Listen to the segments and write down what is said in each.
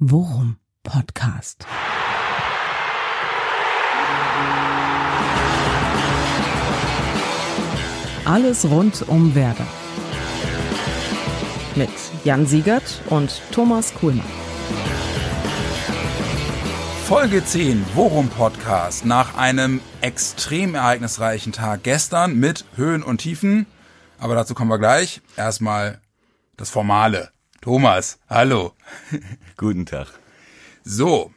Worum Podcast. Alles rund um Werder. Mit Jan Siegert und Thomas Kuhlmann. Folge 10, Worum Podcast, nach einem extrem ereignisreichen Tag gestern mit Höhen und Tiefen. Aber dazu kommen wir gleich. Erstmal das Formale. Thomas, hallo. Guten Tag. So.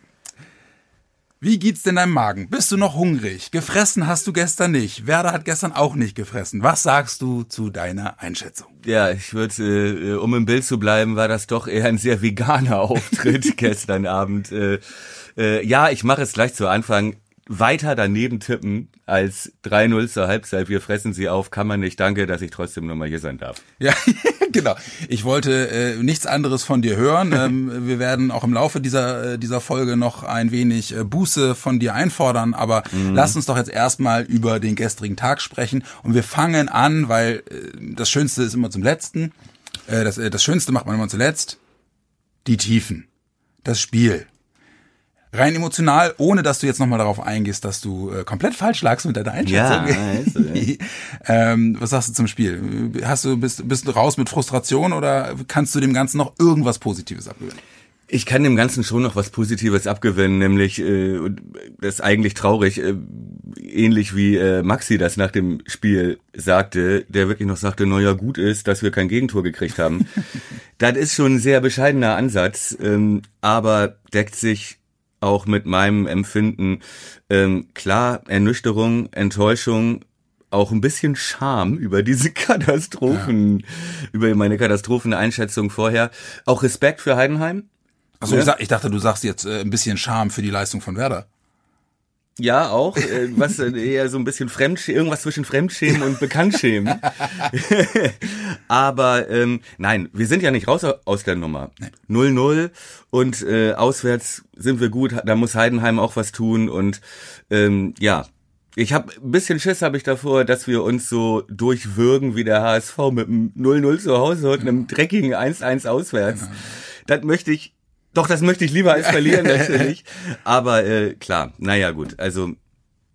Wie geht's denn deinem Magen? Bist du noch hungrig? Gefressen hast du gestern nicht. Werder hat gestern auch nicht gefressen. Was sagst du zu deiner Einschätzung? Ja, ich würde, äh, um im Bild zu bleiben, war das doch eher ein sehr veganer Auftritt gestern Abend. Äh, äh, ja, ich mache es gleich zu Anfang. Weiter daneben tippen als 3-0 zur Halbzeit. Wir fressen sie auf, kann man nicht. Danke, dass ich trotzdem nochmal hier sein darf. Ja, genau. Ich wollte äh, nichts anderes von dir hören. Ähm, wir werden auch im Laufe dieser, äh, dieser Folge noch ein wenig äh, Buße von dir einfordern, aber mhm. lass uns doch jetzt erstmal über den gestrigen Tag sprechen. Und wir fangen an, weil äh, das Schönste ist immer zum Letzten. Äh, das, äh, das Schönste macht man immer zuletzt. Die Tiefen. Das Spiel rein emotional, ohne dass du jetzt nochmal darauf eingehst, dass du äh, komplett falsch lagst mit deiner Einschätzung. Ja, also, ja. ähm, was sagst du zum Spiel? Hast du bist bist du raus mit Frustration oder kannst du dem Ganzen noch irgendwas Positives abgewinnen? Ich kann dem Ganzen schon noch was Positives abgewinnen, nämlich äh, das ist eigentlich traurig, äh, ähnlich wie äh, Maxi das nach dem Spiel sagte, der wirklich noch sagte, naja, gut ist, dass wir kein Gegentor gekriegt haben. das ist schon ein sehr bescheidener Ansatz, ähm, aber deckt sich auch mit meinem Empfinden. Ähm, klar, Ernüchterung, Enttäuschung, auch ein bisschen Scham über diese Katastrophen, ja. über meine Katastropheneinschätzung vorher. Auch Respekt für Heidenheim. Also ja. ich, dachte, du sagst jetzt äh, ein bisschen Scham für die Leistung von Werder. Ja, auch, äh, was äh, eher so ein bisschen Fremdschämen, irgendwas zwischen Fremdschämen und Bekanntschämen. Aber ähm, nein, wir sind ja nicht raus aus der Nummer. 0-0 und äh, auswärts sind wir gut, da muss Heidenheim auch was tun und ähm, ja, ich habe ein bisschen Schiss habe ich davor, dass wir uns so durchwürgen wie der HSV mit einem 0-0 zu Hause und einem dreckigen 1-1 auswärts. Genau. Das möchte ich doch, das möchte ich lieber als verlieren natürlich. Aber äh, klar, naja gut. Also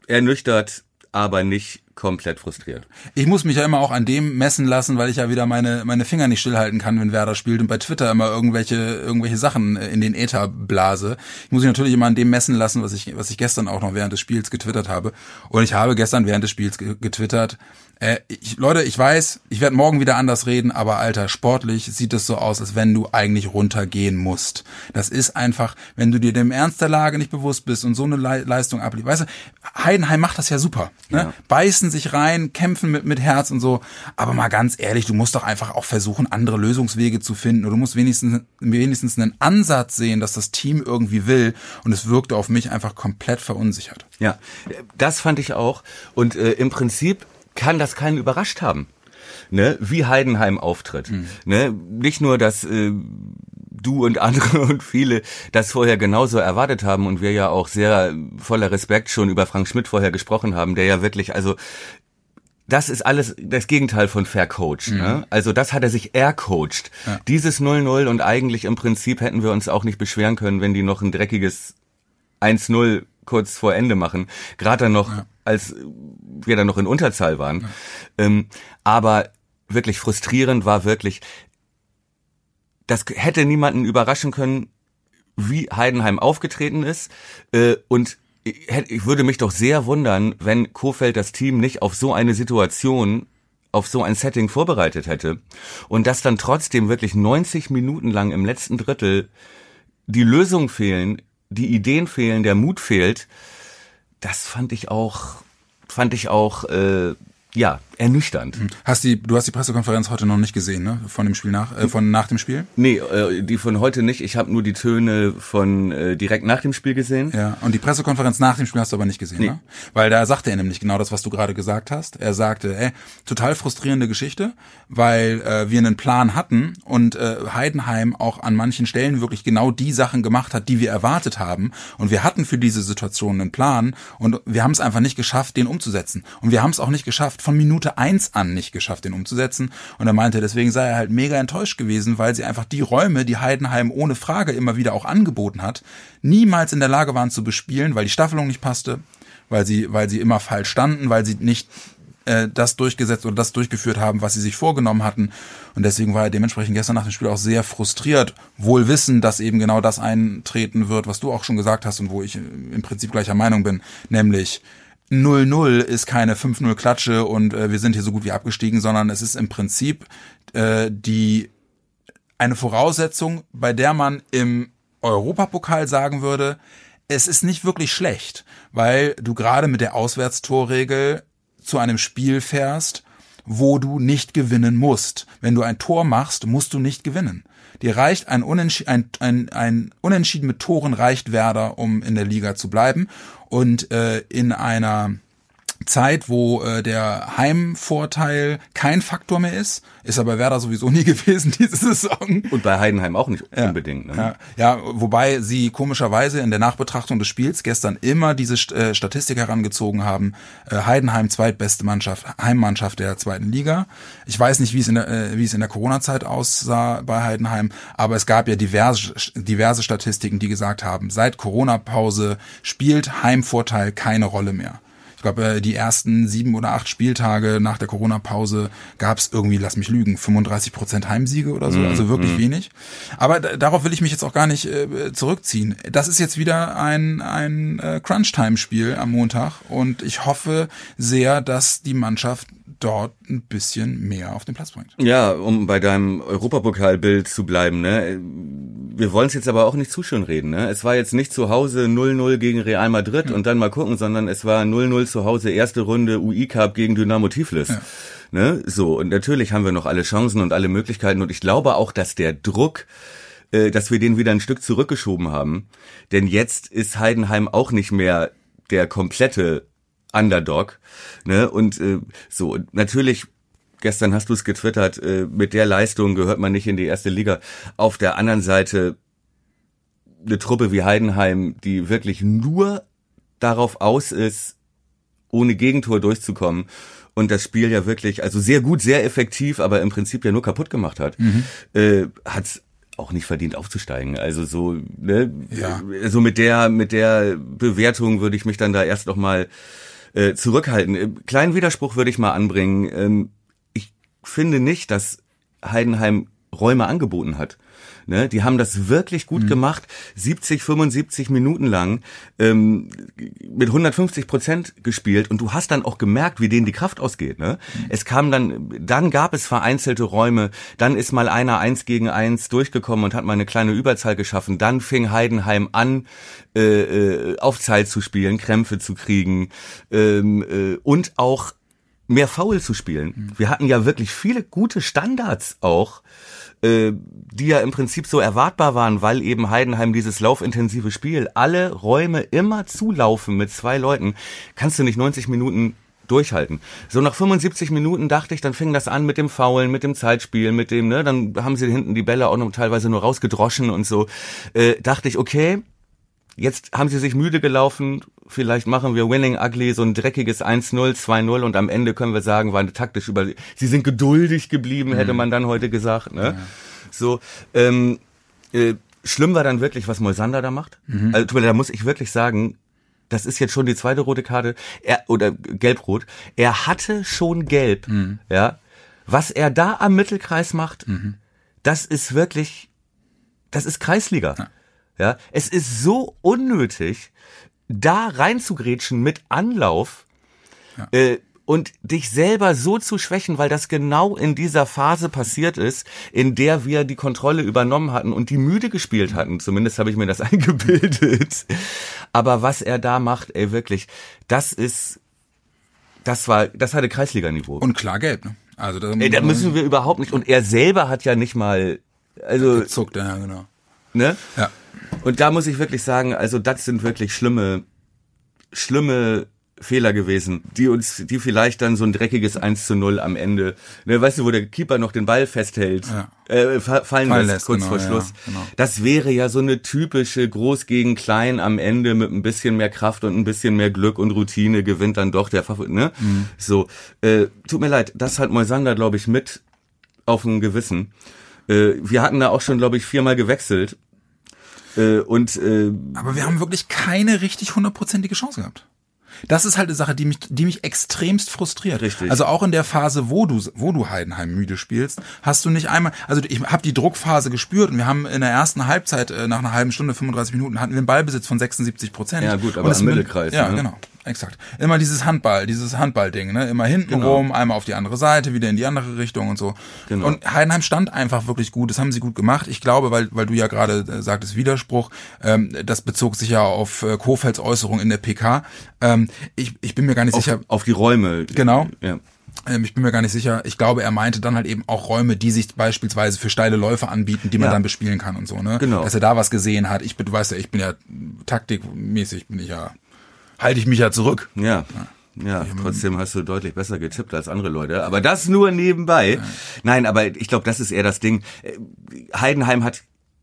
ernüchtert, aber nicht komplett frustriert. Ich muss mich ja immer auch an dem messen lassen, weil ich ja wieder meine meine Finger nicht stillhalten kann, wenn Werder spielt und bei Twitter immer irgendwelche irgendwelche Sachen in den Äther blase. Ich muss mich natürlich immer an dem messen lassen, was ich was ich gestern auch noch während des Spiels getwittert habe. Und ich habe gestern während des Spiels getwittert, äh, ich, Leute, ich weiß, ich werde morgen wieder anders reden, aber Alter, sportlich sieht es so aus, als wenn du eigentlich runtergehen musst. Das ist einfach, wenn du dir dem Ernst der Lage nicht bewusst bist und so eine Le Leistung ablieferst. Weißt du, Heidenheim macht das ja super. Ne? Ja. Beißen sich rein, kämpfen mit, mit Herz und so. Aber mal ganz ehrlich, du musst doch einfach auch versuchen, andere Lösungswege zu finden. Oder du musst wenigstens, wenigstens einen Ansatz sehen, dass das Team irgendwie will. Und es wirkte auf mich einfach komplett verunsichert. Ja, das fand ich auch. Und äh, im Prinzip kann das keinen überrascht haben. Ne, wie Heidenheim auftritt. Mhm. Ne, nicht nur, dass äh, du und andere und viele das vorher genauso erwartet haben und wir ja auch sehr voller Respekt schon über Frank Schmidt vorher gesprochen haben, der ja wirklich, also das ist alles das Gegenteil von vercoacht. Mhm. Ne? Also das hat er sich ercoacht. Ja. Dieses 0-0 und eigentlich im Prinzip hätten wir uns auch nicht beschweren können, wenn die noch ein dreckiges 1-0 kurz vor Ende machen. Gerade dann noch, ja. als wir dann noch in Unterzahl waren. Ja. Ähm, aber wirklich frustrierend war wirklich, das hätte niemanden überraschen können, wie Heidenheim aufgetreten ist. Äh, und ich würde mich doch sehr wundern, wenn Kofeld das Team nicht auf so eine Situation auf so ein Setting vorbereitet hätte und dass dann trotzdem wirklich 90 Minuten lang im letzten Drittel die Lösung fehlen, die Ideen fehlen, der Mut fehlt, das fand ich auch, fand ich auch, äh, ja, ernüchternd. Hm. Hast die, du hast die Pressekonferenz heute noch nicht gesehen, ne? Von dem Spiel nach, äh, von nach dem Spiel? Nee, äh, die von heute nicht. Ich habe nur die Töne von äh, direkt nach dem Spiel gesehen. Ja, und die Pressekonferenz nach dem Spiel hast du aber nicht gesehen, nee. ne? Weil da sagte er nämlich genau das, was du gerade gesagt hast. Er sagte, ey, total frustrierende Geschichte, weil äh, wir einen Plan hatten und äh, Heidenheim auch an manchen Stellen wirklich genau die Sachen gemacht hat, die wir erwartet haben. Und wir hatten für diese Situation einen Plan und wir haben es einfach nicht geschafft, den umzusetzen. Und wir haben es auch nicht geschafft, von Minute eins an nicht geschafft, den umzusetzen. Und er meinte, deswegen sei er halt mega enttäuscht gewesen, weil sie einfach die Räume, die Heidenheim ohne Frage immer wieder auch angeboten hat, niemals in der Lage waren zu bespielen, weil die Staffelung nicht passte, weil sie, weil sie immer falsch standen, weil sie nicht äh, das durchgesetzt oder das durchgeführt haben, was sie sich vorgenommen hatten. Und deswegen war er dementsprechend gestern nach dem Spiel auch sehr frustriert, wohl wissen, dass eben genau das eintreten wird, was du auch schon gesagt hast und wo ich im Prinzip gleicher Meinung bin, nämlich 0-0 ist keine 5-0 Klatsche und äh, wir sind hier so gut wie abgestiegen, sondern es ist im Prinzip äh, die eine Voraussetzung, bei der man im Europapokal sagen würde, es ist nicht wirklich schlecht, weil du gerade mit der Auswärtstorregel zu einem Spiel fährst, wo du nicht gewinnen musst. Wenn du ein Tor machst, musst du nicht gewinnen. Dir reicht ein, Unentschieden, ein, ein, ein Unentschieden mit Toren reicht Werder, um in der Liga zu bleiben. Und äh, in einer Zeit, wo äh, der Heimvorteil kein Faktor mehr ist, ist aber Werder sowieso nie gewesen diese Saison. Und bei Heidenheim auch nicht ja, unbedingt. Ne? Ja, ja, wobei sie komischerweise in der Nachbetrachtung des Spiels gestern immer diese äh, Statistik herangezogen haben. Äh, Heidenheim zweitbeste Mannschaft, Heimmannschaft der zweiten Liga. Ich weiß nicht, wie es in der, äh, wie es in der Corona-Zeit aussah bei Heidenheim, aber es gab ja diverse, diverse Statistiken, die gesagt haben, seit Corona-Pause spielt Heimvorteil keine Rolle mehr. Ich glaube, äh, die ersten sieben oder acht Spieltage nach der Corona-Pause gab es irgendwie, lass mich lügen, 35 Prozent Heimsiege oder so, mm, also wirklich mm. wenig. Aber darauf will ich mich jetzt auch gar nicht äh, zurückziehen. Das ist jetzt wieder ein, ein äh, Crunch-Time-Spiel am Montag und ich hoffe sehr, dass die Mannschaft dort ein bisschen mehr auf den Platz bringt. Ja, um bei deinem Europapokalbild zu bleiben, ne? Wir wollen es jetzt aber auch nicht zu schön reden, ne? Es war jetzt nicht zu Hause 0-0 gegen Real Madrid ja. und dann mal gucken, sondern es war 0-0 zu Hause erste Runde UI Cup gegen Dynamo Tiflis. Ja. Ne? So, und natürlich haben wir noch alle Chancen und alle Möglichkeiten und ich glaube auch, dass der Druck äh, dass wir den wieder ein Stück zurückgeschoben haben. Denn jetzt ist Heidenheim auch nicht mehr der komplette Underdog. Ne? Und äh, so, natürlich gestern hast du es getwittert, äh, mit der Leistung gehört man nicht in die erste Liga. Auf der anderen Seite eine Truppe wie Heidenheim, die wirklich nur darauf aus ist, ohne Gegentor durchzukommen und das Spiel ja wirklich, also sehr gut, sehr effektiv, aber im Prinzip ja nur kaputt gemacht hat, mhm. äh, hat auch nicht verdient aufzusteigen. Also so, ne, ja. so mit der mit der Bewertung würde ich mich dann da erst noch mal äh, zurückhalten. Äh, kleinen Widerspruch würde ich mal anbringen. Ähm, ich finde nicht, dass Heidenheim Räume angeboten hat. Ne, die haben das wirklich gut mhm. gemacht, 70, 75 Minuten lang ähm, mit 150 Prozent gespielt und du hast dann auch gemerkt, wie denen die Kraft ausgeht. Ne? Mhm. Es kam dann, dann gab es vereinzelte Räume, dann ist mal einer eins gegen eins durchgekommen und hat mal eine kleine Überzahl geschaffen. Dann fing Heidenheim an, äh, äh, auf Zeit zu spielen, Krämpfe zu kriegen ähm, äh, und auch mehr Foul zu spielen. Mhm. Wir hatten ja wirklich viele gute Standards auch äh, die ja im Prinzip so erwartbar waren, weil eben Heidenheim dieses laufintensive Spiel, alle Räume immer zulaufen mit zwei Leuten, kannst du nicht 90 Minuten durchhalten. So nach 75 Minuten dachte ich, dann fing das an mit dem Faulen, mit dem Zeitspiel, mit dem, ne, dann haben sie hinten die Bälle auch noch teilweise nur rausgedroschen und so. Äh, dachte ich, okay, jetzt haben sie sich müde gelaufen, vielleicht machen wir Winning Ugly, so ein dreckiges 1-0, 2-0 und am Ende können wir sagen, war eine taktisch über, sie sind geduldig geblieben, mhm. hätte man dann heute gesagt, ne? Ja. So, ähm, äh, schlimm war dann wirklich, was Moisander da macht. Mhm. Also, da muss ich wirklich sagen, das ist jetzt schon die zweite rote Karte, er, oder gelb-rot. Er hatte schon gelb, mhm. ja. Was er da am Mittelkreis macht, mhm. das ist wirklich, das ist Kreisliga. Ja. Ja. Es ist so unnötig, da reinzugrätschen mit Anlauf ja. äh, und dich selber so zu schwächen, weil das genau in dieser Phase passiert ist, in der wir die Kontrolle übernommen hatten und die müde gespielt hatten. Zumindest habe ich mir das eingebildet. Aber was er da macht, ey, wirklich, das ist, das war, das hatte Kreisliganiveau. Und klar gelb, ne? Also da, ey, da müssen wir überhaupt nicht. Und er selber hat ja nicht mal, also gezuckt, ja genau. Ne? Ja. Und da muss ich wirklich sagen, also das sind wirklich schlimme, schlimme Fehler gewesen, die uns, die vielleicht dann so ein dreckiges 1 zu 0 am Ende, ne, weißt du, wo der Keeper noch den Ball festhält, Ja. äh, fa- fallen, Fallen lässt, kurz genau, vor ja, Schluss. genau. Das wäre ja so eine typische Groß gegen Klein am Ende mit ein bisschen mehr Kraft und ein bisschen mehr Glück und Routine gewinnt dann doch der Favorit, ne? Mhm. So, äh, tut mir leid, das hat Moisander, glaube ich, mit auf dem Gewissen. Äh, wir hatten da auch schon, glaube ich, viermal gewechselt. Äh, und äh, Aber wir haben wirklich keine richtig hundertprozentige Chance gehabt. Das ist halt eine Sache, die mich, die mich extremst frustriert. Richtig. Also auch in der Phase, wo du, wo du Heidenheim müde spielst, hast du nicht einmal, also ich habe die Druckphase gespürt und wir haben in der ersten Halbzeit äh, nach einer halben Stunde, 35 Minuten, hatten wir einen Ballbesitz von 76 Prozent. Ja, gut, aber mit- Mittelkreis, Ja, ne? genau. Exakt. Immer dieses Handball, dieses Handballding, ne? Immer hinten Genau. rum, einmal auf die andere Seite, wieder in die andere Richtung und so. Genau. Und Heidenheim stand einfach wirklich gut. Das haben sie gut gemacht. Ich glaube, weil, weil du ja gerade äh, sagtest Widerspruch, ähm, das bezog sich ja auf äh, Kofelds Äußerung in der PK. Ähm, ich, ich bin mir gar nicht auf, sicher. auf die Räume. Genau. Ja. Ähm, ich bin mir gar nicht sicher. Ich glaube, er meinte dann halt eben auch Räume, die sich beispielsweise für steile Läufe anbieten, die man Ja. dann bespielen kann und so, ne? Genau. Dass er da was gesehen hat. Ich bin, du weißt ja, ich bin ja taktikmäßig bin ich ja, halte ich mich ja zurück. Ja. Ja, trotzdem hast du deutlich besser getippt als andere Leute. Aber das nur nebenbei. Nein, aber ich glaube, das ist eher das Ding. Äh, Heidenheim hat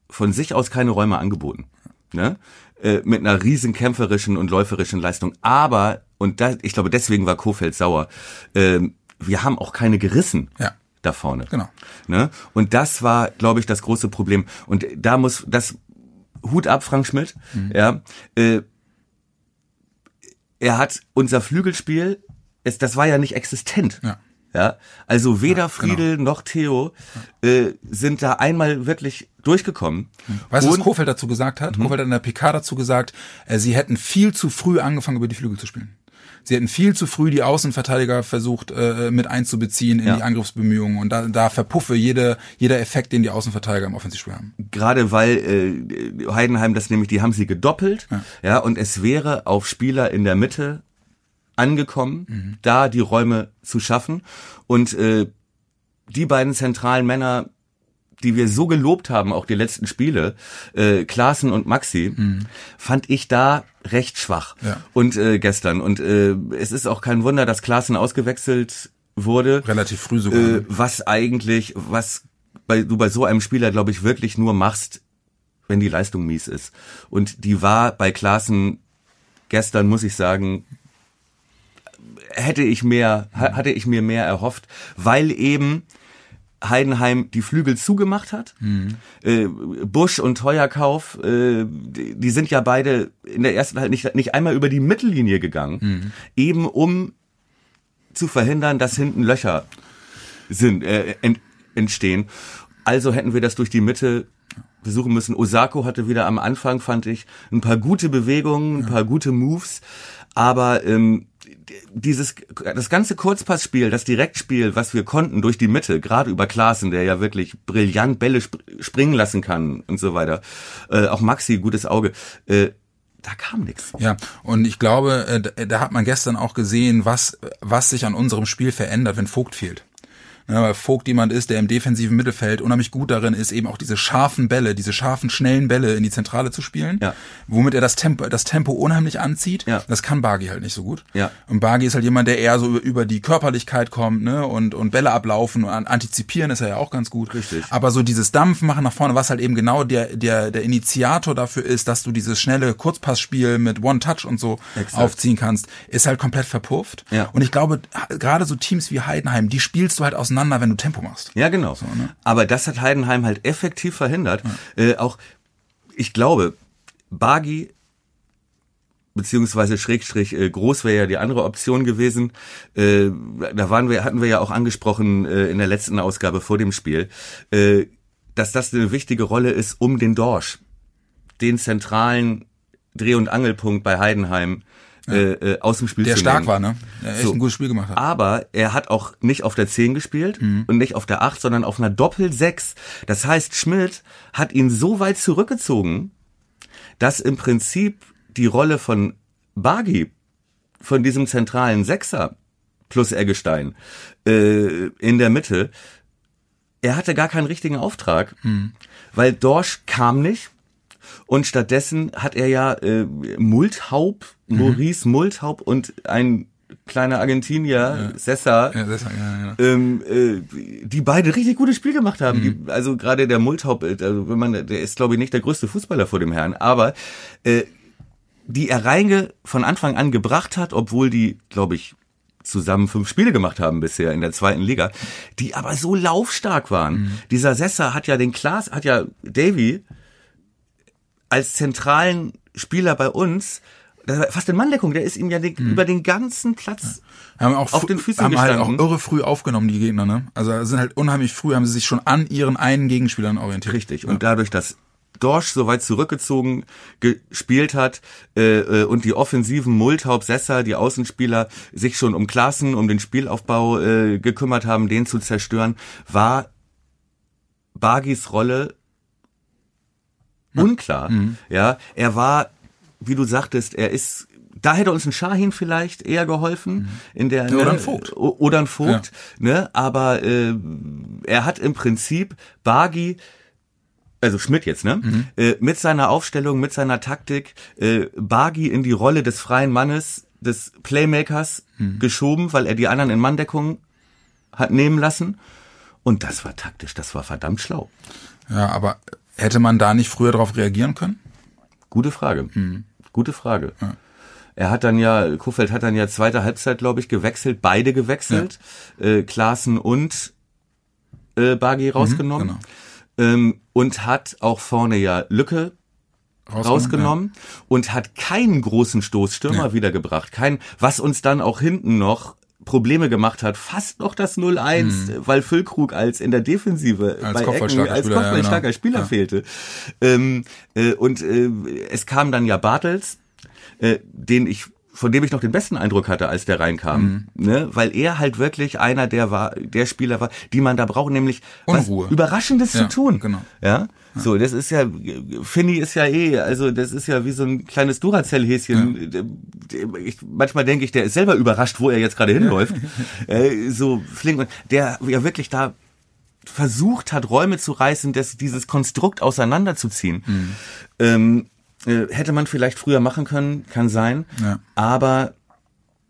von sich aus keine Räume angeboten. Ne? Äh, Mit einer riesen kämpferischen und läuferischen Leistung. Aber, und da, ich glaube, deswegen war Kofeld sauer, ähm, wir haben auch keine gerissen. Ja. Da vorne. Genau. Ne? Und das war, glaube ich, das große Problem. Und da muss das Hut ab, Frank Schmidt. Ja, äh, er hat unser Flügelspiel, es, das war ja nicht existent. Ja. Ja, also weder genau. Friedel noch Theo äh, sind da einmal wirklich durchgekommen. Weißt du, was Kofeld dazu gesagt hat? Kofeld hat in der PK dazu gesagt, äh, sie hätten viel zu früh angefangen, über die Flügel zu spielen. Sie hätten viel zu früh die Außenverteidiger versucht äh, mit einzubeziehen in Ja. die Angriffsbemühungen und da, da verpuffe jede, jeder Effekt, den die Außenverteidiger im Offensivspiel haben. Gerade weil äh, Heidenheim das nämlich, die haben sie gedoppelt, ja. und es wäre auf Spieler in der Mitte angekommen, da die Räume zu schaffen. Und äh, die beiden zentralen Männer, die wir so gelobt haben, auch die letzten Spiele, äh, Klaassen und Maxi, fand ich da recht schwach. Ja. Und äh, gestern. Und äh, es ist auch kein Wunder, dass Klaassen ausgewechselt wurde. Relativ früh sogar. Äh, was eigentlich, was bei, du bei so einem Spieler, glaube ich, wirklich nur machst, wenn die Leistung mies ist. Und die war bei Klaassen gestern, muss ich sagen, hätte ich mehr, ha- hatte ich mir mehr erhofft, weil eben Heidenheim die Flügel zugemacht hat. Äh, Busch und Teuerkauf, äh, die, die sind ja beide in der ersten halt nicht, nicht einmal über die Mittellinie gegangen, eben um zu verhindern, dass hinten Löcher sind, äh, ent, entstehen. Also hätten wir das durch die Mitte besuchen müssen. Osako hatte wieder am Anfang, fand ich, ein paar gute Bewegungen, ein paar gute Moves, aber ähm, dieses das ganze Kurzpassspiel, das Direktspiel, was wir konnten durch die Mitte, gerade über Klaassen, der ja wirklich brillant Bälle sp springen lassen kann und so weiter. Äh, auch Maxi, gutes Auge. Äh, da kam nichts. Ja, und ich glaube, äh, da- hat man gestern auch gesehen, was, was sich an unserem Spiel verändert, wenn Vogt fehlt. Ja, weil Vogt jemand ist, der im defensiven Mittelfeld unheimlich gut darin ist, eben auch diese scharfen Bälle, diese scharfen, schnellen Bälle in die Zentrale zu spielen, Ja. womit er das Tempo, das Tempo unheimlich anzieht. Ja. Das kann Bargi halt nicht so gut. Ja. Und Bargi ist halt jemand, der eher so über die Körperlichkeit kommt, ne, und, und Bälle ablaufen und an- antizipieren ist er ja auch ganz gut. Richtig. Aber so dieses Dampfen machen nach vorne, was halt eben genau der, der, der Initiator dafür ist, dass du dieses schnelle Kurzpassspiel mit One-Touch und so Exakt. aufziehen kannst, ist halt komplett verpufft. Ja. Und ich glaube, gerade so Teams wie Heidenheim, die spielst du halt auseinander, wenn du Tempo machst. Ja, genau. ne? Aber das hat Heidenheim halt effektiv verhindert. Äh, auch, ich glaube, Bagi beziehungsweise Schrägstrich äh, Groß wäre ja die andere Option gewesen. Äh, da waren wir, hatten wir ja auch angesprochen äh, in der letzten Ausgabe vor dem Spiel, äh, dass das eine wichtige Rolle ist, um den Dorsch, den zentralen Dreh- und Angelpunkt bei Heidenheim äh, äh, aus dem Spiel Der zu stark nehmen. war, ne? Der echt So. ein gutes Spiel gemacht hat. Aber er hat auch nicht auf der 10 gespielt und nicht auf der 8, sondern auf einer Doppel-6. Das heißt, Schmidt hat ihn so weit zurückgezogen, dass im Prinzip die Rolle von Bagi, von diesem zentralen Sechser plus Eggestein äh, in der Mitte, er hatte gar keinen richtigen Auftrag, weil Dorsch kam nicht Und stattdessen hat er ja äh, Multhaub, Maurice Multhaub und ein kleiner Argentinier, Sessa, Ja, das, ja, ja. ähm, äh, die beide richtig gutes Spiel gemacht haben. Die, also gerade der Multhaupt, äh, also wenn man, der ist glaube ich nicht der größte Fußballer vor dem Herrn, aber äh, die er Reinge von Anfang an gebracht hat, obwohl die, glaube ich, zusammen fünf Spiele gemacht haben bisher in der zweiten Liga, die aber so laufstark waren. Dieser Sessa hat ja den Klaas, hat ja Davy als zentralen Spieler bei uns, fast in Manndeckung, der ist ihm ja den, über den ganzen Platz haben auch auf den Füßen haben halt auch gestanden. irre früh aufgenommen, die Gegner, ne? Also sind halt unheimlich früh, haben sie sich schon an ihren einen Gegenspielern orientiert. Richtig. Und dadurch, dass Dorsch so weit zurückgezogen gespielt hat äh, äh, und die offensiven Multhaupt, Sessa, die Außenspieler sich schon um Klassen, um den Spielaufbau äh, gekümmert haben, den zu zerstören, war Bagis Rolle unklar. Ja, er war, wie du sagtest, er ist da hätte uns ein Schahin vielleicht eher geholfen in der Oder ne, ein Vogt. oder ein Vogt, ne? Aber äh, er hat im Prinzip Bagi also Schmidt jetzt, ne? Äh, mit seiner Aufstellung, mit seiner Taktik, äh, Bagi in die Rolle des freien Mannes, des Playmakers geschoben, weil er die anderen in Manndeckung hat nehmen lassen. Und das war taktisch, das war verdammt schlau. Ja, aber hätte man da nicht früher darauf reagieren können? Gute Frage. Gute Frage. Er hat dann ja, Kofeld hat dann ja zweite Halbzeit, glaube ich, gewechselt, beide gewechselt, äh, Klaassen und äh, Bagi rausgenommen. genau. ähm, und hat auch vorne ja Lücke rausgenommen und hat keinen großen Stoßstürmer Ja. wiedergebracht. Kein, was uns dann auch hinten noch Probleme gemacht hat, fast noch das 0-1, weil Füllkrug als in der Defensive Mhm. Als kopfballstarker Ecken, als Spieler, ja, kopfballstarker genau. Spieler Ja. fehlte. Ähm, äh, und äh, es kam dann ja Bartels, äh, den ich von dem ich noch den besten Eindruck hatte, als der reinkam, Mhm. ne, weil er halt wirklich einer der war, der Spieler war, die man da braucht, nämlich was Unruhe. Überraschendes Ja, zu tun. genau. Ja, so, das ist ja, Finny ist ja eh, also das ist ja wie so ein kleines Duracell-Häschen. Ich, manchmal denke ich, der ist selber überrascht, wo er jetzt gerade hinläuft. äh, so flink und der ja wirklich da versucht hat, Räume zu reißen, das, dieses Konstrukt auseinanderzuziehen. Mhm. Ähm, äh, hätte man vielleicht früher machen können, kann sein. Ja. Aber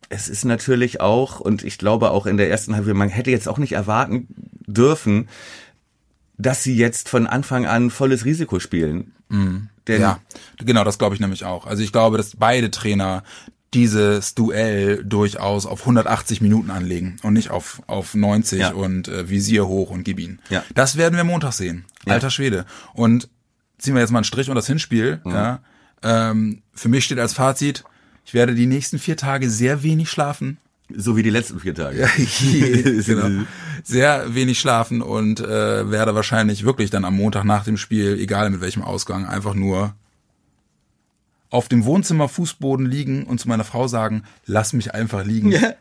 es ist natürlich auch, und ich glaube auch in der ersten Halbzeit, man hätte jetzt auch nicht erwarten dürfen, dass sie jetzt von Anfang an volles Risiko spielen. Denn Ja, genau, das glaube ich nämlich auch. Also ich glaube, dass beide Trainer dieses Duell durchaus auf 180 Minuten anlegen und nicht auf, auf 90 Ja. und äh, Visier hoch und gib ihn. Ja. Das werden wir Montag sehen. Ja. Alter Schwede. Und ziehen wir jetzt mal einen Strich unter das Hinspiel. Ja. Ähm, für mich steht als Fazit, ich werde die nächsten vier Tage sehr wenig schlafen. So wie die letzten vier Tage. genau. Sehr wenig schlafen und äh, werde wahrscheinlich wirklich dann am Montag nach dem Spiel, egal mit welchem Ausgang, einfach nur auf dem Wohnzimmerfußboden liegen und zu meiner Frau sagen, lass mich einfach liegen. Ja.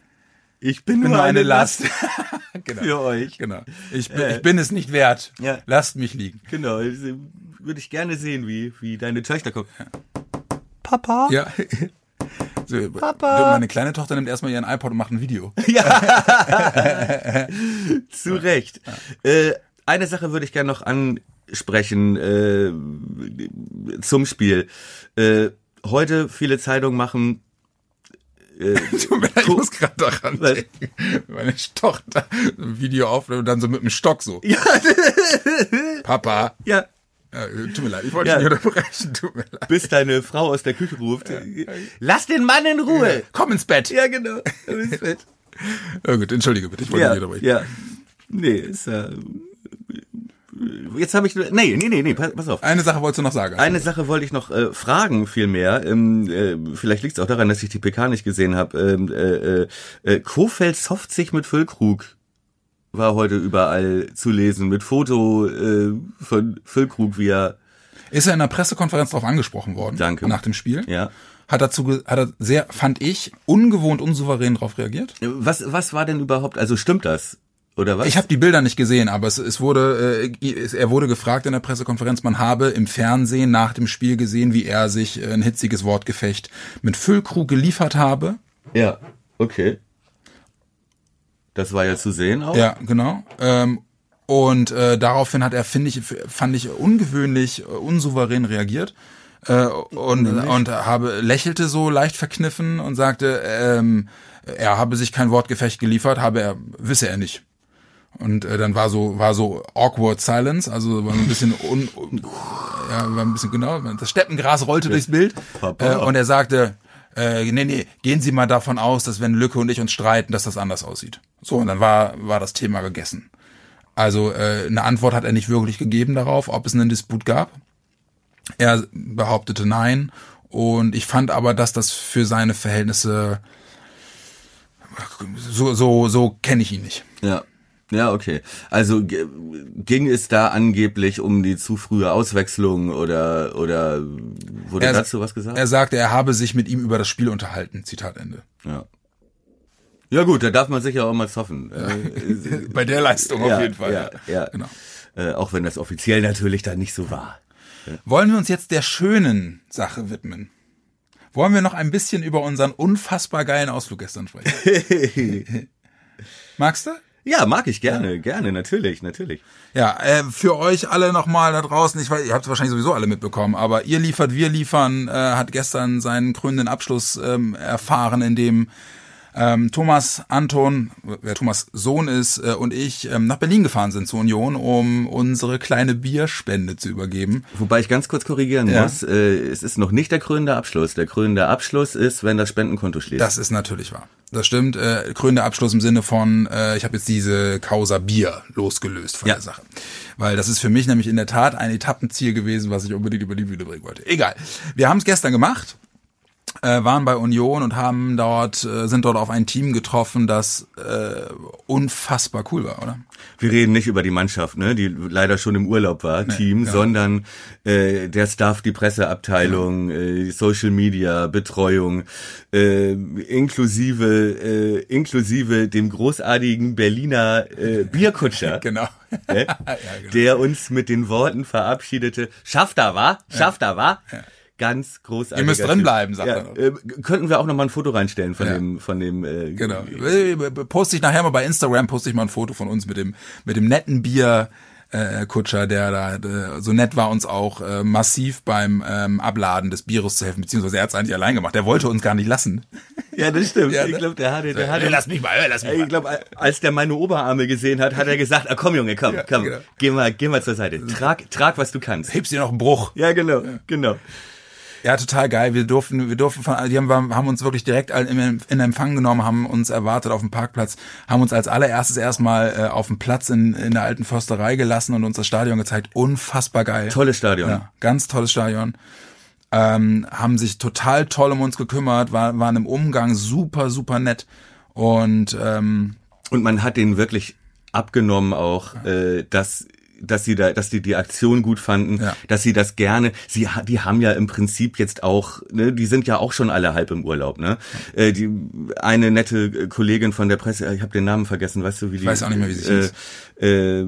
Ich bin, bin nur eine Last genau. für euch. Genau. Ich bin, ich bin es nicht wert. Ja. Lasst mich liegen. Genau. äh, Würde ich gerne sehen, wie, wie deine Töchter gucken. Papa? Ja. So, Papa. Meine kleine Tochter nimmt erstmal ihren iPod und macht ein Video. Zu Recht. Äh, eine Sache würde ich gerne noch ansprechen äh, zum Spiel. Äh, heute viele Zeitungen machen äh, ich muss gerade daran denken. Meine Tochter ein Video aufnimmt und dann so mit dem Stock so. Papa. ja, Ja, tut mir leid, ich wollte Ja. dich nicht unterbrechen. Tut mir leid. bis deine Frau aus der Küche ruft. Lass den Mann in Ruhe. Komm ins Bett. Ja, genau. Ins Bett. Ja, gut, entschuldige bitte, ich wollte Ja, dich unterbrechen. ja. Nee, ist ja. Jetzt habe ich nur. Nee, nee, nee, nee, pass, auf. Eine Sache wolltest du noch sagen. Eine Sache wollte ich noch äh, fragen, vielmehr. Ähm, äh, vielleicht liegt es auch daran, dass ich die PK nicht gesehen habe. Ähm, äh, äh, äh, Kofeld sofft sich mit Füllkrug war heute überall zu lesen mit Foto äh, von Füllkrug, wie er Ist er in der Pressekonferenz darauf angesprochen worden? Danke. Nach dem Spiel? ja. Hat dazu, hat er sehr, fand ich, ungewohnt unsouverän darauf reagiert? Was was war denn überhaupt? Also stimmt das oder was? Ich habe die Bilder nicht gesehen, aber es, es wurde, äh, es- er wurde gefragt in der Pressekonferenz, man habe im Fernsehen nach dem Spiel gesehen, wie er sich ein hitziges Wortgefecht mit Füllkrug geliefert habe. ja okay. Das war ja zu sehen auch. Ja, genau. Ähm, Und äh, daraufhin hat er, finde ich, fand ich ungewöhnlich, äh, unsouverän reagiert. Äh, und, und habe lächelte so leicht verkniffen und sagte, ähm, er habe sich kein Wortgefecht geliefert, habe er, wisse er nicht. Und äh, dann war so war so awkward silence, also war ein bisschen un, un ja, war ein bisschen genau, das Steppengras rollte durchs Bild äh, und er sagte, äh, nee, nee, gehen Sie mal davon aus, dass wenn Lücke und ich uns streiten, dass das anders aussieht. So, und dann war war das Thema gegessen. Also äh, eine Antwort hat er nicht wirklich gegeben darauf, ob es einen Disput gab. Er behauptete nein und ich fand aber, dass das für seine Verhältnisse so so so kenne ich ihn nicht. Ja. Ja, okay. Also ging es da angeblich um die zu frühe Auswechslung oder oder wurde Er- dazu was gesagt? Er sagte, er habe sich mit ihm über das Spiel unterhalten. Zitat Ende. ja. Ja gut, da darf man sich ja auch mal zoffen. Äh, Bei der Leistung ja, auf jeden Fall. Ja, ja. Genau. Äh, auch wenn das offiziell natürlich dann nicht so war. Wollen wir uns jetzt der schönen Sache widmen? Wollen wir noch ein bisschen über unseren unfassbar geilen Ausflug gestern sprechen? Magst du? Ja, mag ich gerne, gerne, natürlich, natürlich. Ja, äh, für euch alle nochmal da draußen, ich weiß, ihr habt es wahrscheinlich sowieso alle mitbekommen, aber ihr liefert, wir liefern, äh, hat gestern seinen krönenden Abschluss ähm, erfahren, in dem ähm, Thomas Anton, wer Thomas Sohn ist, äh, und ich ähm, nach Berlin gefahren sind zur Union, um unsere kleine Bierspende zu übergeben. Wobei ich ganz kurz korrigieren Ja. muss, äh, es ist noch nicht der krönende Abschluss. Der krönende Abschluss ist, wenn das Spendenkonto schließt. Das ist natürlich wahr. Das stimmt. Äh, krönender Abschluss im Sinne von, äh, ich habe jetzt diese Causa Bier losgelöst von Ja. der Sache. Weil das ist für mich nämlich in der Tat ein Etappenziel gewesen, was ich unbedingt über die Bühne bringen wollte. Egal. Wir haben es gestern gemacht, äh, waren bei Union und haben dort, äh, sind dort auf ein Team getroffen, das äh, unfassbar cool war, oder? Wir reden nicht über die Mannschaft, ne, die leider schon im Urlaub war, Team, genau. sondern äh, der Staff, die Presseabteilung, äh, Social Media, Betreuung, äh, inklusive äh, inklusive dem großartigen Berliner äh, Bierkutscher. Genau. ne, genau. der uns mit den Worten verabschiedete, schafft er, wa? Schafft er, wa? Ganz großartig. Ihr müsst drinbleiben, sagt er noch. Äh, könnten wir auch noch mal ein Foto reinstellen von Ja. dem, von dem, äh, Genau. Äh, Poste ich nachher mal bei Instagram, poste ich mal ein Foto von uns mit dem, mit dem netten Bier. Äh, Kutscher, der da äh, so nett war, uns auch äh, massiv beim ähm, Abladen des Bieres zu helfen, beziehungsweise er hat es eigentlich allein gemacht. Der wollte uns gar nicht lassen. Ja, das stimmt. Ja, ich ne? glaube, der hatte, der hatte. Äh, lass mich mal, äh, lass mich mal. Ich glaube, als der meine Oberarme gesehen hat, hat er gesagt, ah, komm Junge, komm, Ja, komm, genau. geh mal, geh mal zur Seite. Trag, trag, was du kannst. Hebst dir noch einen Bruch. Ja, genau, genau. Ja, total geil. Wir durften, wir durften von, die haben, haben uns wirklich direkt in, in Empfang genommen, haben uns erwartet auf dem Parkplatz, haben uns als allererstes erstmal äh, auf dem Platz in, in der alten Försterei gelassen und uns das Stadion gezeigt. Unfassbar geil. Tolles Stadion. Ja, ganz tolles Stadion. Ähm, haben sich total toll um uns gekümmert, war, waren im Umgang super, super nett. Und ähm, Und man hat denen wirklich abgenommen auch, äh, dass dass sie da, dass die die Aktion gut fanden, Ja. dass sie das gerne, sie, die haben ja im Prinzip jetzt auch, ne, die sind ja auch schon alle halb im Urlaub, ne? Äh, die eine nette Kollegin von der Presse, ich habe den Namen vergessen, weißt du, wie die? weiß auch nicht mehr, wie sie hieß. äh, äh,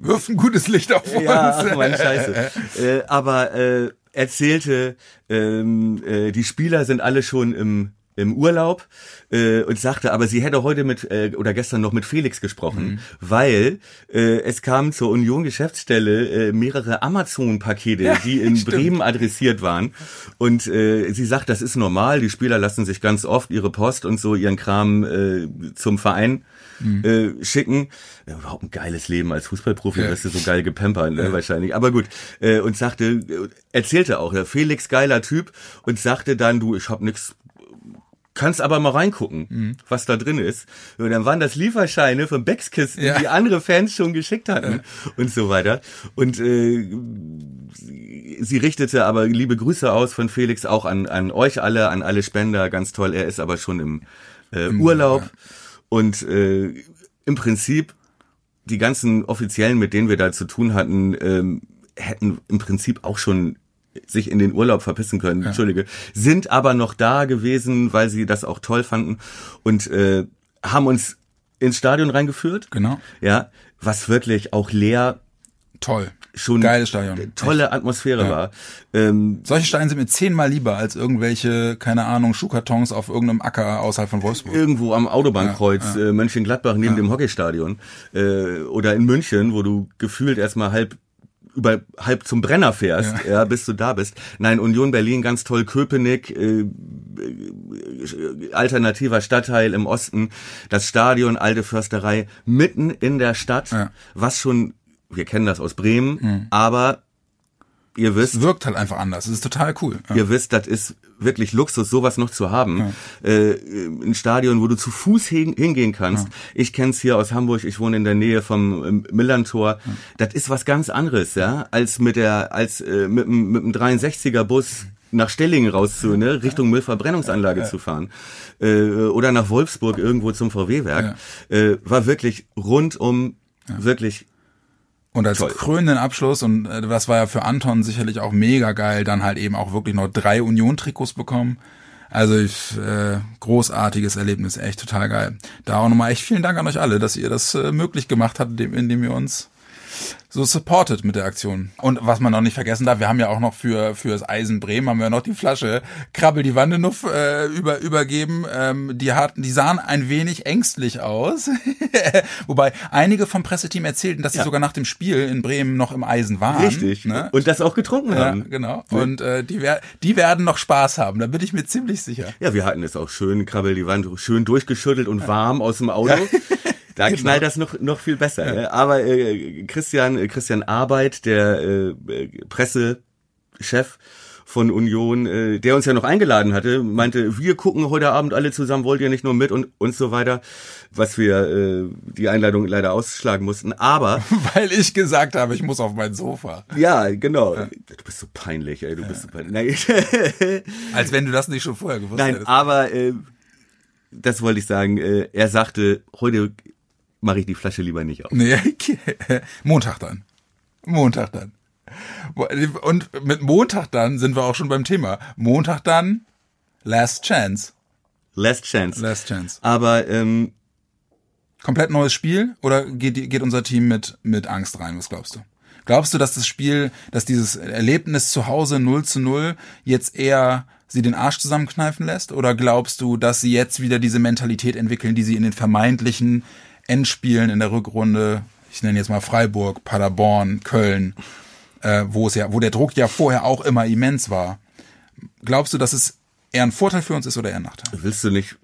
wirf ein gutes Licht auf uns. ja, ach man, scheiße. äh, aber äh, erzählte, ähm, äh, die Spieler sind alle schon im im Urlaub äh, und sagte, aber sie hätte heute mit äh, oder gestern noch mit Felix gesprochen, weil äh, es kamen zur Union Geschäftsstelle äh, mehrere Amazon Pakete, die in stimmt. Bremen adressiert waren und äh, sie sagt, das ist normal, die Spieler lassen sich ganz oft ihre Post und so ihren Kram äh, zum Verein äh, schicken. Ja, überhaupt ein geiles Leben als Fußballprofi, Ja. wirst du so geil gepampert, ne, wahrscheinlich. Aber gut, äh, und sagte, äh, erzählte auch, der Felix geiler Typ und sagte dann, du, ich hab nix Kannst aber mal reingucken, Mhm. was da drin ist. Und dann waren das Lieferscheine von Beckskisten, Ja. die andere Fans schon geschickt hatten und so weiter. Und äh, sie richtete aber liebe Grüße aus von Felix auch an, an euch alle, an alle Spender. Ganz toll. Er ist aber schon im, äh, Urlaub. Und äh, im Prinzip die ganzen Offiziellen, mit denen wir da zu tun hatten, ähm, hätten im Prinzip auch schon sich in den Urlaub verpissen können, entschuldige, sind aber noch da gewesen, weil sie das auch toll fanden und äh, haben uns ins Stadion reingeführt. Genau. Ja, was wirklich auch leer Toll. schon Geiles Stadion. tolle Echt. Atmosphäre Ja. war. Ähm, Solche Steine sind mir zehnmal lieber als irgendwelche, keine Ahnung, Schuhkartons auf irgendeinem Acker außerhalb von Wolfsburg. irgendwo am Autobahnkreuz Äh, Mönchengladbach neben dem Hockeystadion äh, oder in München, wo du gefühlt erstmal halb über halb zum Brenner fährst, ja. bis du da bist. Nein, Union Berlin ganz toll, Köpenick, äh, äh, alternativer Stadtteil im Osten, das Stadion, alte Försterei, mitten in der Stadt, Ja. was schon, wir kennen das aus Bremen, aber ihr wisst, Es wirkt halt einfach anders. Es ist total cool. Ja. Ihr wisst, das ist wirklich Luxus, sowas noch zu haben. Äh, ein Stadion, wo du zu Fuß hin, hingehen kannst. Ich kenn's hier aus Hamburg, ich wohne in der Nähe vom ähm, Millantor. Das ist was ganz anderes, ja, als mit der, als äh, mit, dem- mit dem 63er Bus nach Stellingen raus zu, ne, Richtung Müllverbrennungsanlage zu fahren. Äh, oder nach Wolfsburg irgendwo zum VW-Werk. Äh, war wirklich rundum wirklich Und als Toll. krönenden Abschluss, und äh, das war ja für Anton sicherlich auch mega geil, dann halt eben auch wirklich noch drei Union-Trikots bekommen. Also ich, äh, großartiges Erlebnis, echt total geil. Da auch nochmal echt vielen Dank an euch alle, dass ihr das äh, möglich gemacht habt, indem, indem ihr uns so supportet mit der Aktion. Und was man noch nicht vergessen darf, wir haben ja auch noch für fürs Eisen Bremen haben wir noch die Flasche Krabbel die Wandenuff äh, über, übergeben. Ähm, die hatten, die sahen ein wenig ängstlich aus. Wobei einige vom Presseteam erzählten, dass sie Ja. sogar nach dem Spiel in Bremen noch im Eisen waren. richtig. Ne? Und das auch getrunken Ja, haben. genau. Und äh, die, wer die werden noch Spaß haben, da bin ich mir ziemlich sicher. Ja, wir hatten es auch schön, krabbel die Wand, schön durchgeschüttelt und warm aus dem Auto. Da Genau. knallt das noch, noch viel besser. ne? Aber äh, Christian, äh, Christian Arbeit, der äh, Pressechef von Union, äh, der uns ja noch eingeladen hatte, meinte, wir gucken heute Abend alle zusammen, wollt ihr nicht nur mit und, und so weiter, was wir äh, die Einladung leider ausschlagen mussten. Aber Weil ich gesagt habe, ich muss auf mein Sofa. ja, genau. Du bist so peinlich, ey, du bist so peinlich. Nein. Als wenn du das nicht schon vorher gewusst Nein, hättest. aber äh, das wollte ich sagen. Äh, er sagte, heute mache ich die Flasche lieber nicht auf. Nee, Montag dann. Montag dann. Und mit Montag dann sind wir auch schon beim Thema. Montag dann, Last Chance. Last Chance. Last Chance. Aber ähm, Komplett neues Spiel oder geht, geht unser Team mit, mit Angst rein? Was glaubst du? Glaubst du, dass das Spiel, dass dieses Erlebnis zu Hause 0 zu 0 jetzt eher sie den Arsch zusammenkneifen lässt? Oder glaubst du, dass sie jetzt wieder diese Mentalität entwickeln, die sie in den vermeintlichen Endspielen in der Rückrunde, ich nenne jetzt mal Freiburg, Paderborn, Köln, äh, wo es ja, wo der Druck ja vorher auch immer immens war. Glaubst du, dass es eher ein Vorteil für uns ist oder eher ein Nachteil? willst du nicht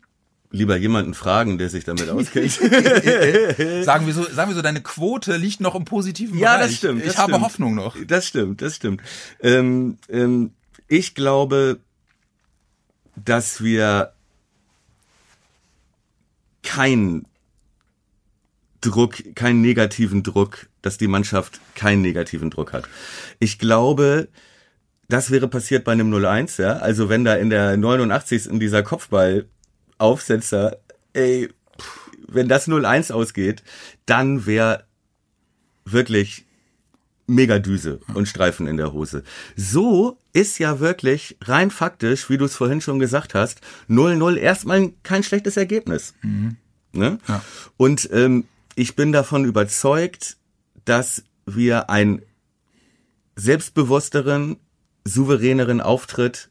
lieber jemanden fragen, der sich damit auskennt? Sagen wir so, sagen wir so, deine Quote liegt noch im positiven ja, Bereich. das stimmt. Ich das habe stimmt. Hoffnung noch. Das stimmt, das stimmt. Ähm, ähm, ich glaube, dass wir keinen Druck, keinen negativen Druck, dass die Mannschaft keinen negativen Druck hat. Ich glaube, das wäre passiert bei einem 0-1, ja. Also wenn da in der 89. in dieser Kopfball-Aufsetzer, ey, pff, wenn das 0-1 ausgeht, dann wäre wirklich mega Düse und Streifen in der Hose. So ist ja wirklich rein faktisch, wie du es vorhin schon gesagt hast, 0-0 erstmal kein schlechtes Ergebnis. Ne? Ja. Und ähm, ich bin davon überzeugt, dass wir einen selbstbewussteren, souveräneren Auftritt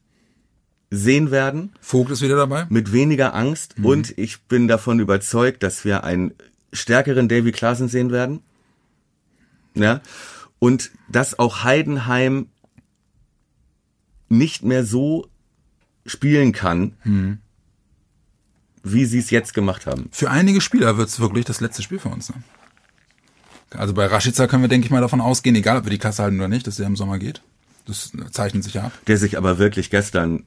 sehen werden Vogt ist wieder dabei. mit weniger Angst und ich bin davon überzeugt, dass wir einen stärkeren Davy Klaassen sehen werden. Ja. Und dass auch Heidenheim nicht mehr so spielen kann, wie sie es jetzt gemacht haben. Für einige Spieler wird es wirklich das letzte Spiel für uns. Ne? Also bei Rashica können wir, denke ich mal, davon ausgehen, egal ob wir die Klasse halten oder nicht, dass der im Sommer geht. Das zeichnet sich ja ab. Der sich aber wirklich gestern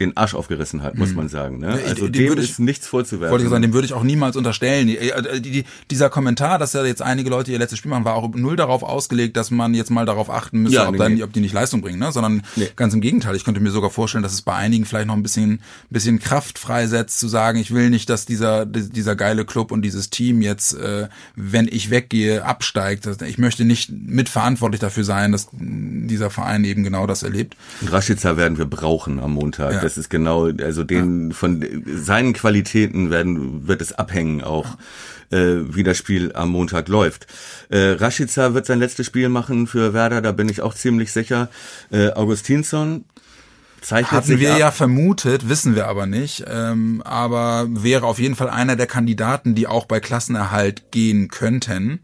den Arsch aufgerissen hat, muss man sagen. Ne? Also den dem würde ich- ist nichts vorzuwerfen. Wollte ich sagen, dem würde ich auch niemals unterstellen. Die, äh, die, die, dieser Kommentar, dass ja jetzt einige Leute ihr letztes Spiel machen, war auch null darauf ausgelegt, dass man jetzt mal darauf achten müsse, Ja, ob, nee, dann, nee. ob die nicht Leistung bringen, ne? sondern Nee. ganz im Gegenteil. Ich könnte mir sogar vorstellen, dass es bei einigen vielleicht noch ein bisschen, bisschen Kraft freisetzt, zu sagen, ich will nicht, dass dieser, dieser geile Club und dieses Team jetzt, äh, wenn ich weggehe, absteigt. Ich möchte nicht mitverantwortlich dafür sein, dass dieser Verein eben genau das erlebt. Und Rashica werden wir brauchen am Montag. Ja. Das ist genau, also den von seinen Qualitäten werden wird es abhängen auch, äh, wie das Spiel am Montag läuft. Äh, Rashica wird sein letztes Spiel machen für Werder, da bin ich auch ziemlich sicher. Äh, Augustinsson zeichnet Hatten wir ab. ja vermutet, wissen wir aber nicht. Ähm, aber wäre auf jeden Fall einer der Kandidaten, die auch bei Klassenerhalt gehen könnten.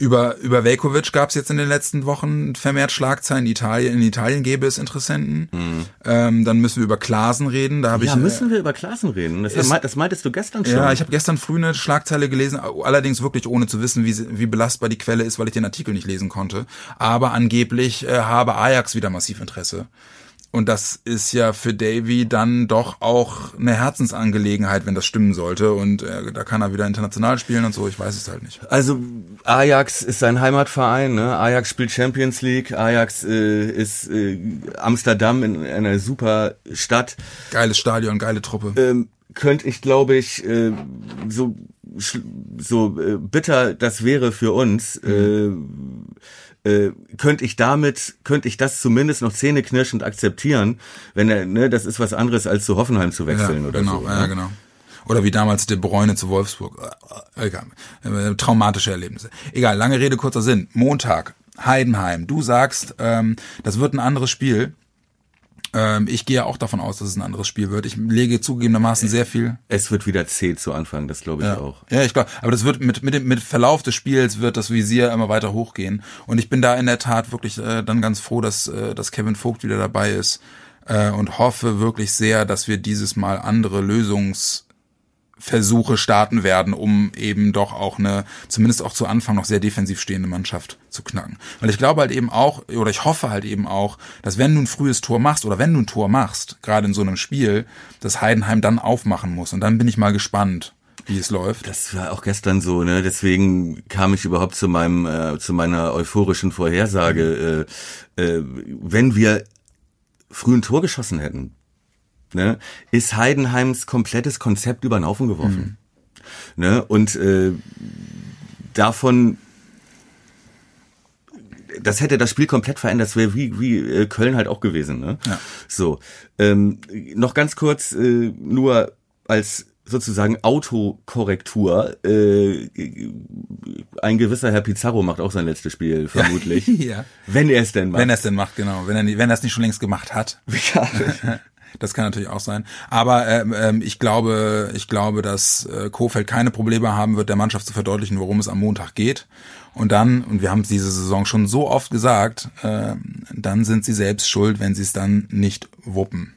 Über, über Velkovic gab es jetzt in den letzten Wochen vermehrt Schlagzeilen. Italien, in Italien gäbe es Interessenten. Ähm, dann müssen wir über Klasen reden. Da Mhm. ja, ich, äh, müssen wir über Klassen reden. Das, ist- das meintest du gestern schon. Ja, ich habe gestern früh eine Schlagzeile gelesen, allerdings wirklich ohne zu wissen, wie, wie belastbar die Quelle ist, weil ich den Artikel nicht lesen konnte. Aber angeblich äh, habe Ajax wieder massiv Interesse. Und das ist ja für Davy dann doch auch eine Herzensangelegenheit, wenn das stimmen sollte. Und äh, da kann er wieder international spielen und so. Ich weiß es halt nicht. Also Ajax ist sein Heimatverein, ne? Ajax spielt Champions League, Ajax äh, ist äh, Amsterdam in einer super Stadt. Geiles Stadion, geile Truppe. Ähm, könnte ich, glaube ich, äh, so so äh, bitter das wäre für uns, äh, äh, könnte ich damit, könnte ich das zumindest noch zähneknirschend akzeptieren, wenn er, ne, das ist was anderes als zu Hoffenheim zu wechseln ja, oder genau, so. Ja, ne? genau. Oder wie damals De Bruyne zu Wolfsburg. Äh, Egal. Äh, Traumatische Erlebnisse. Egal, lange Rede, kurzer Sinn. Montag, Heidenheim. Du sagst, ähm, das wird ein anderes Spiel. Ähm, ich gehe auch davon aus, dass es ein anderes Spiel wird. Ich lege zugegebenermaßen sehr viel. Es wird wieder zäh zu Anfang, das glaube ich Ja, auch. ja ich glaube, aber das wird mit, mit dem mit Verlauf des Spiels wird das Visier immer weiter hochgehen. Und ich bin da in der Tat wirklich äh, dann ganz froh, dass, äh, dass Kevin Vogt wieder dabei ist äh, und hoffe wirklich sehr, dass wir dieses Mal andere Lösungsversuche starten werden, um eben doch auch eine, zumindest auch zu Anfang noch sehr defensiv stehende Mannschaft zu knacken. Weil ich glaube halt eben auch, oder ich hoffe halt eben auch, dass wenn du ein frühes Tor machst oder wenn du ein Tor machst, gerade in so einem Spiel, dass Heidenheim dann aufmachen muss. Und dann bin ich mal gespannt, wie es läuft. Das war auch gestern so, ne? Deswegen kam ich überhaupt zu meinem, äh, zu meiner euphorischen Vorhersage. Äh, äh, wenn wir früh ein Tor geschossen hätten, ne, ist Heidenheims komplettes Konzept über den Haufen geworfen. Ne? Und äh, davon das hätte das Spiel komplett verändert. Das wäre wie, wie äh, Köln halt auch gewesen. Ne? Ja. So, ähm, noch ganz kurz, äh, nur als sozusagen Autokorrektur. Äh, ein gewisser Herr Pizarro macht auch sein letztes Spiel, vermutlich. Ja. Wenn er es denn macht. Wenn er es denn macht, genau. Wenn er, wenn er es nicht schon längst gemacht hat. ja. Das kann natürlich auch sein. Aber ähm, ähm, ich glaube, ich glaube, dass äh, Kofeld keine Probleme haben wird, der Mannschaft zu verdeutlichen, worum es am Montag geht. Und dann, und wir haben es diese Saison schon so oft gesagt, äh, dann sind sie selbst schuld, wenn sie es dann nicht wuppen.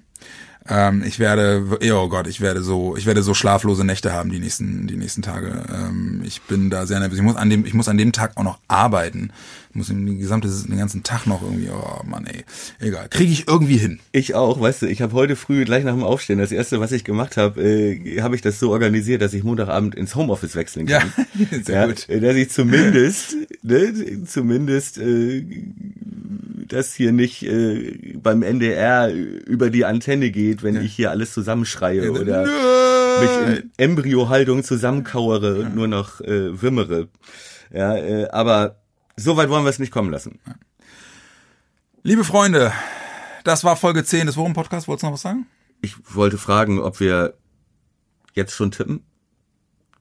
Ähm, ich werde, oh Gott, ich werde so, ich werde so schlaflose Nächte haben die nächsten, die nächsten Tage. Ähm, ich bin da sehr nervös. Ich muss an dem, ich muss an dem Tag auch noch arbeiten. Ich muss den gesamte, den ganzen Tag noch irgendwie, oh Mann, ey, egal, kriege ich irgendwie hin. Ich auch, weißt du, ich habe heute früh gleich nach dem Aufstehen, das erste, was ich gemacht habe, äh, habe ich das so organisiert, dass ich Montagabend ins Homeoffice wechseln kann. Ja, sehr ja, gut. äh, Dass ich zumindest, ne, zumindest äh, das hier nicht äh, beim NDR über die Antenne geht, wenn ich hier alles zusammenschreie oder mich in Embryohaltung zusammenkauere und nur noch äh, wimmere. Ja, äh, aber so weit wollen wir es nicht kommen lassen. Liebe Freunde, das war Folge 10 des Worum Podcasts. Wolltest du noch was sagen? Ich wollte fragen, ob wir jetzt schon tippen?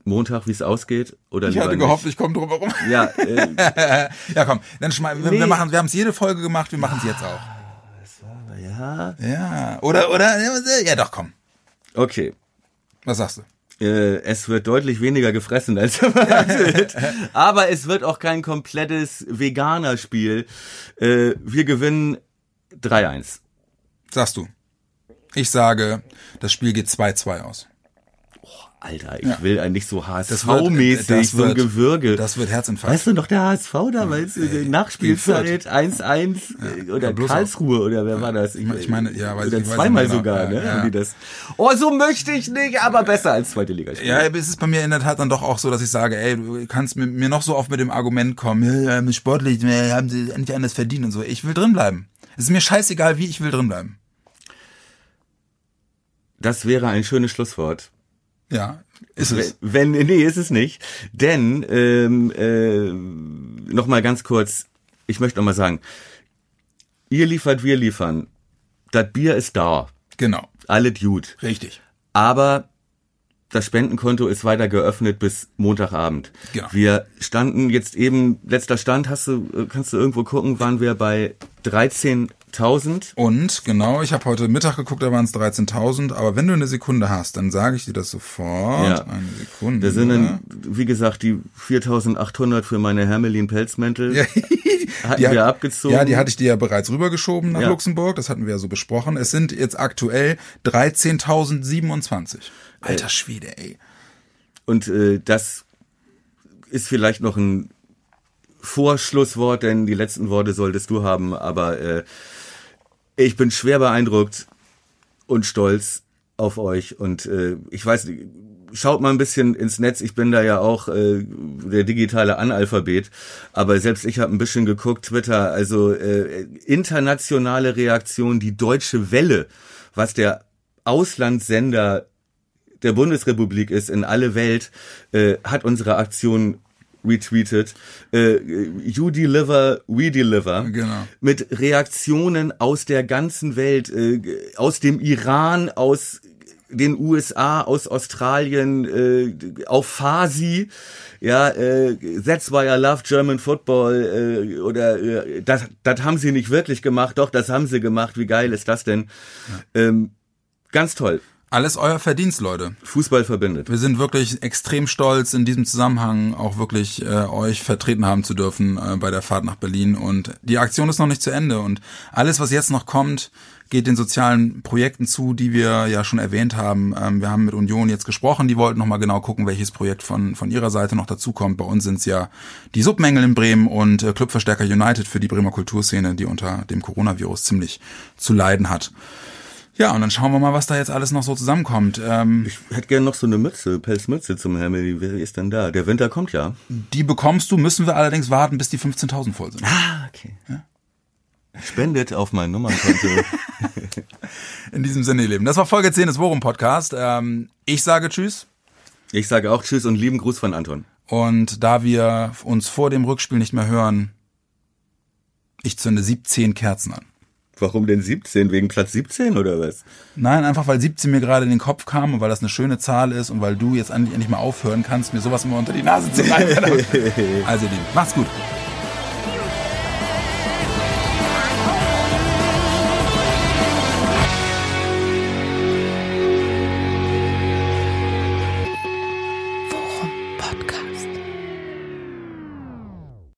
Montag, wie es ausgeht? Oder Ich hatte nicht? gehofft, ich komme drum herum. Ja, äh, ja, komm, dann schmeißen wir, wir Nee. machen, wir haben es jede Folge gemacht, wir machen es jetzt auch. ja. Ja, oder, oder, ja doch, komm. Okay. Was sagst du? Äh, es wird deutlich weniger gefressen als erwartet. Aber es wird auch kein komplettes Veganer-Spiel. Äh, wir gewinnen 3-1. Sagst du. Ich sage, das Spiel geht 2-2 aus. Alter, ich will eigentlich so HSV-mäßig, das so ein wird- Gewürge. Das wird Herzinfarkt. Weißt du noch der HSV damals, in der Nachspielzeit 1-1 äh, oder Ja, bloß Karlsruhe oder wer war das? Ich meine- ich meine, ja, weiß oder ich- weiß zweimal genau. sogar, Ja, ne? ja. Haben die das. Oh, so möchte ich nicht, aber besser als zweite Liga. Ja, es ist bei mir in der Tat dann doch auch so, dass ich sage, ey, du kannst mit mir noch so oft mit dem Argument kommen, ja, ja, sportlich, ja, haben sie endlich anders verdient und so. Ich will drin bleiben. Es ist mir scheißegal, wie ich will drin bleiben. Das wäre ein schönes Schlusswort. Ja, ist es. Wenn, nee, ist es nicht. Denn, ähm, äh, noch mal ganz kurz, ich möchte noch mal sagen, ihr liefert, wir liefern. Das Bier ist da. Genau. Alle Dude. Richtig. Aber das Spendenkonto ist weiter geöffnet bis Montagabend. Genau. Wir standen jetzt eben, letzter Stand, hast du, äh, kannst du irgendwo gucken, waren wir bei 13.000. Und genau, ich habe heute Mittag geguckt, da waren es 13.000. Aber wenn du eine Sekunde hast, dann sage ich dir das sofort. Ja. Eine Sekunde. Da sind dann, wie gesagt, die 4.800 für meine Hermelin-Pelzmäntel. Ja, Hatten die hat- wir abgezogen. Ja, die hatte ich dir ja bereits rübergeschoben nach Ja. Luxemburg. Das hatten wir ja so besprochen. Es sind jetzt aktuell 13.027. Alter Schwede, ey. Und äh, das ist vielleicht noch ein Vorschlusswort, denn die letzten Worte solltest du haben. Aber äh, ich bin schwer beeindruckt und stolz auf euch. Und äh, ich weiß, schaut mal ein bisschen ins Netz. Ich bin da ja auch äh, der digitale Analphabet. Aber selbst ich habe ein bisschen geguckt, Twitter. Also äh, internationale Reaktion, die deutsche Welle, was der Auslandssender der Bundesrepublik ist in alle Welt, äh, hat unsere Aktion retweetet. Äh, you deliver, we deliver. Genau. Mit Reaktionen aus der ganzen Welt, äh, aus dem Iran, aus den USA, aus Australien, äh, auf Farsi, ja, äh, that's why I love German football, äh, oder äh, das, das haben sie nicht wirklich gemacht, doch, das haben sie gemacht, wie geil ist das denn? Ähm, ganz toll. Alles euer Verdienst, Leute. Fußball verbindet. Wir sind wirklich extrem stolz, in diesem Zusammenhang auch wirklich äh, euch vertreten haben zu dürfen äh, bei der Fahrt nach Berlin. Und die Aktion ist noch nicht zu Ende. Und alles, was jetzt noch kommt, geht den sozialen Projekten zu, die wir ja schon erwähnt haben. Ähm, wir haben mit Union jetzt gesprochen. Die wollten nochmal genau gucken, welches Projekt von, von ihrer Seite noch dazukommt. Bei uns sind es ja die Submängel in Bremen und äh, Clubverstärker United für die Bremer Kulturszene, die unter dem Coronavirus ziemlich zu leiden hat. Ja, und dann schauen wir mal, was da jetzt alles noch so zusammenkommt. Ähm, Ich hätte gerne noch so eine Mütze, Pelzmütze zum Hermel. Wer ist denn da? Der Winter kommt ja. Die bekommst du, müssen wir allerdings warten, bis die 15.000 voll sind. Ah, okay. Spendet auf mein Nummernkonto. In diesem Sinne, ihr Lieben. Das war Folge 10 des Worum Podcast. Ähm, ich sage Tschüss. ich sage auch Tschüss und lieben Gruß von Anton. Und da wir uns vor dem Rückspiel nicht mehr hören, ich zünde 17 Kerzen an. Warum denn 17? Wegen Platz 17 oder was? Nein, einfach weil 17 mir gerade in den Kopf kam und weil das eine schöne Zahl ist und weil du jetzt endlich, endlich mal aufhören kannst, mir sowas immer unter die Nase zu reiben. also, Lieben, macht's gut.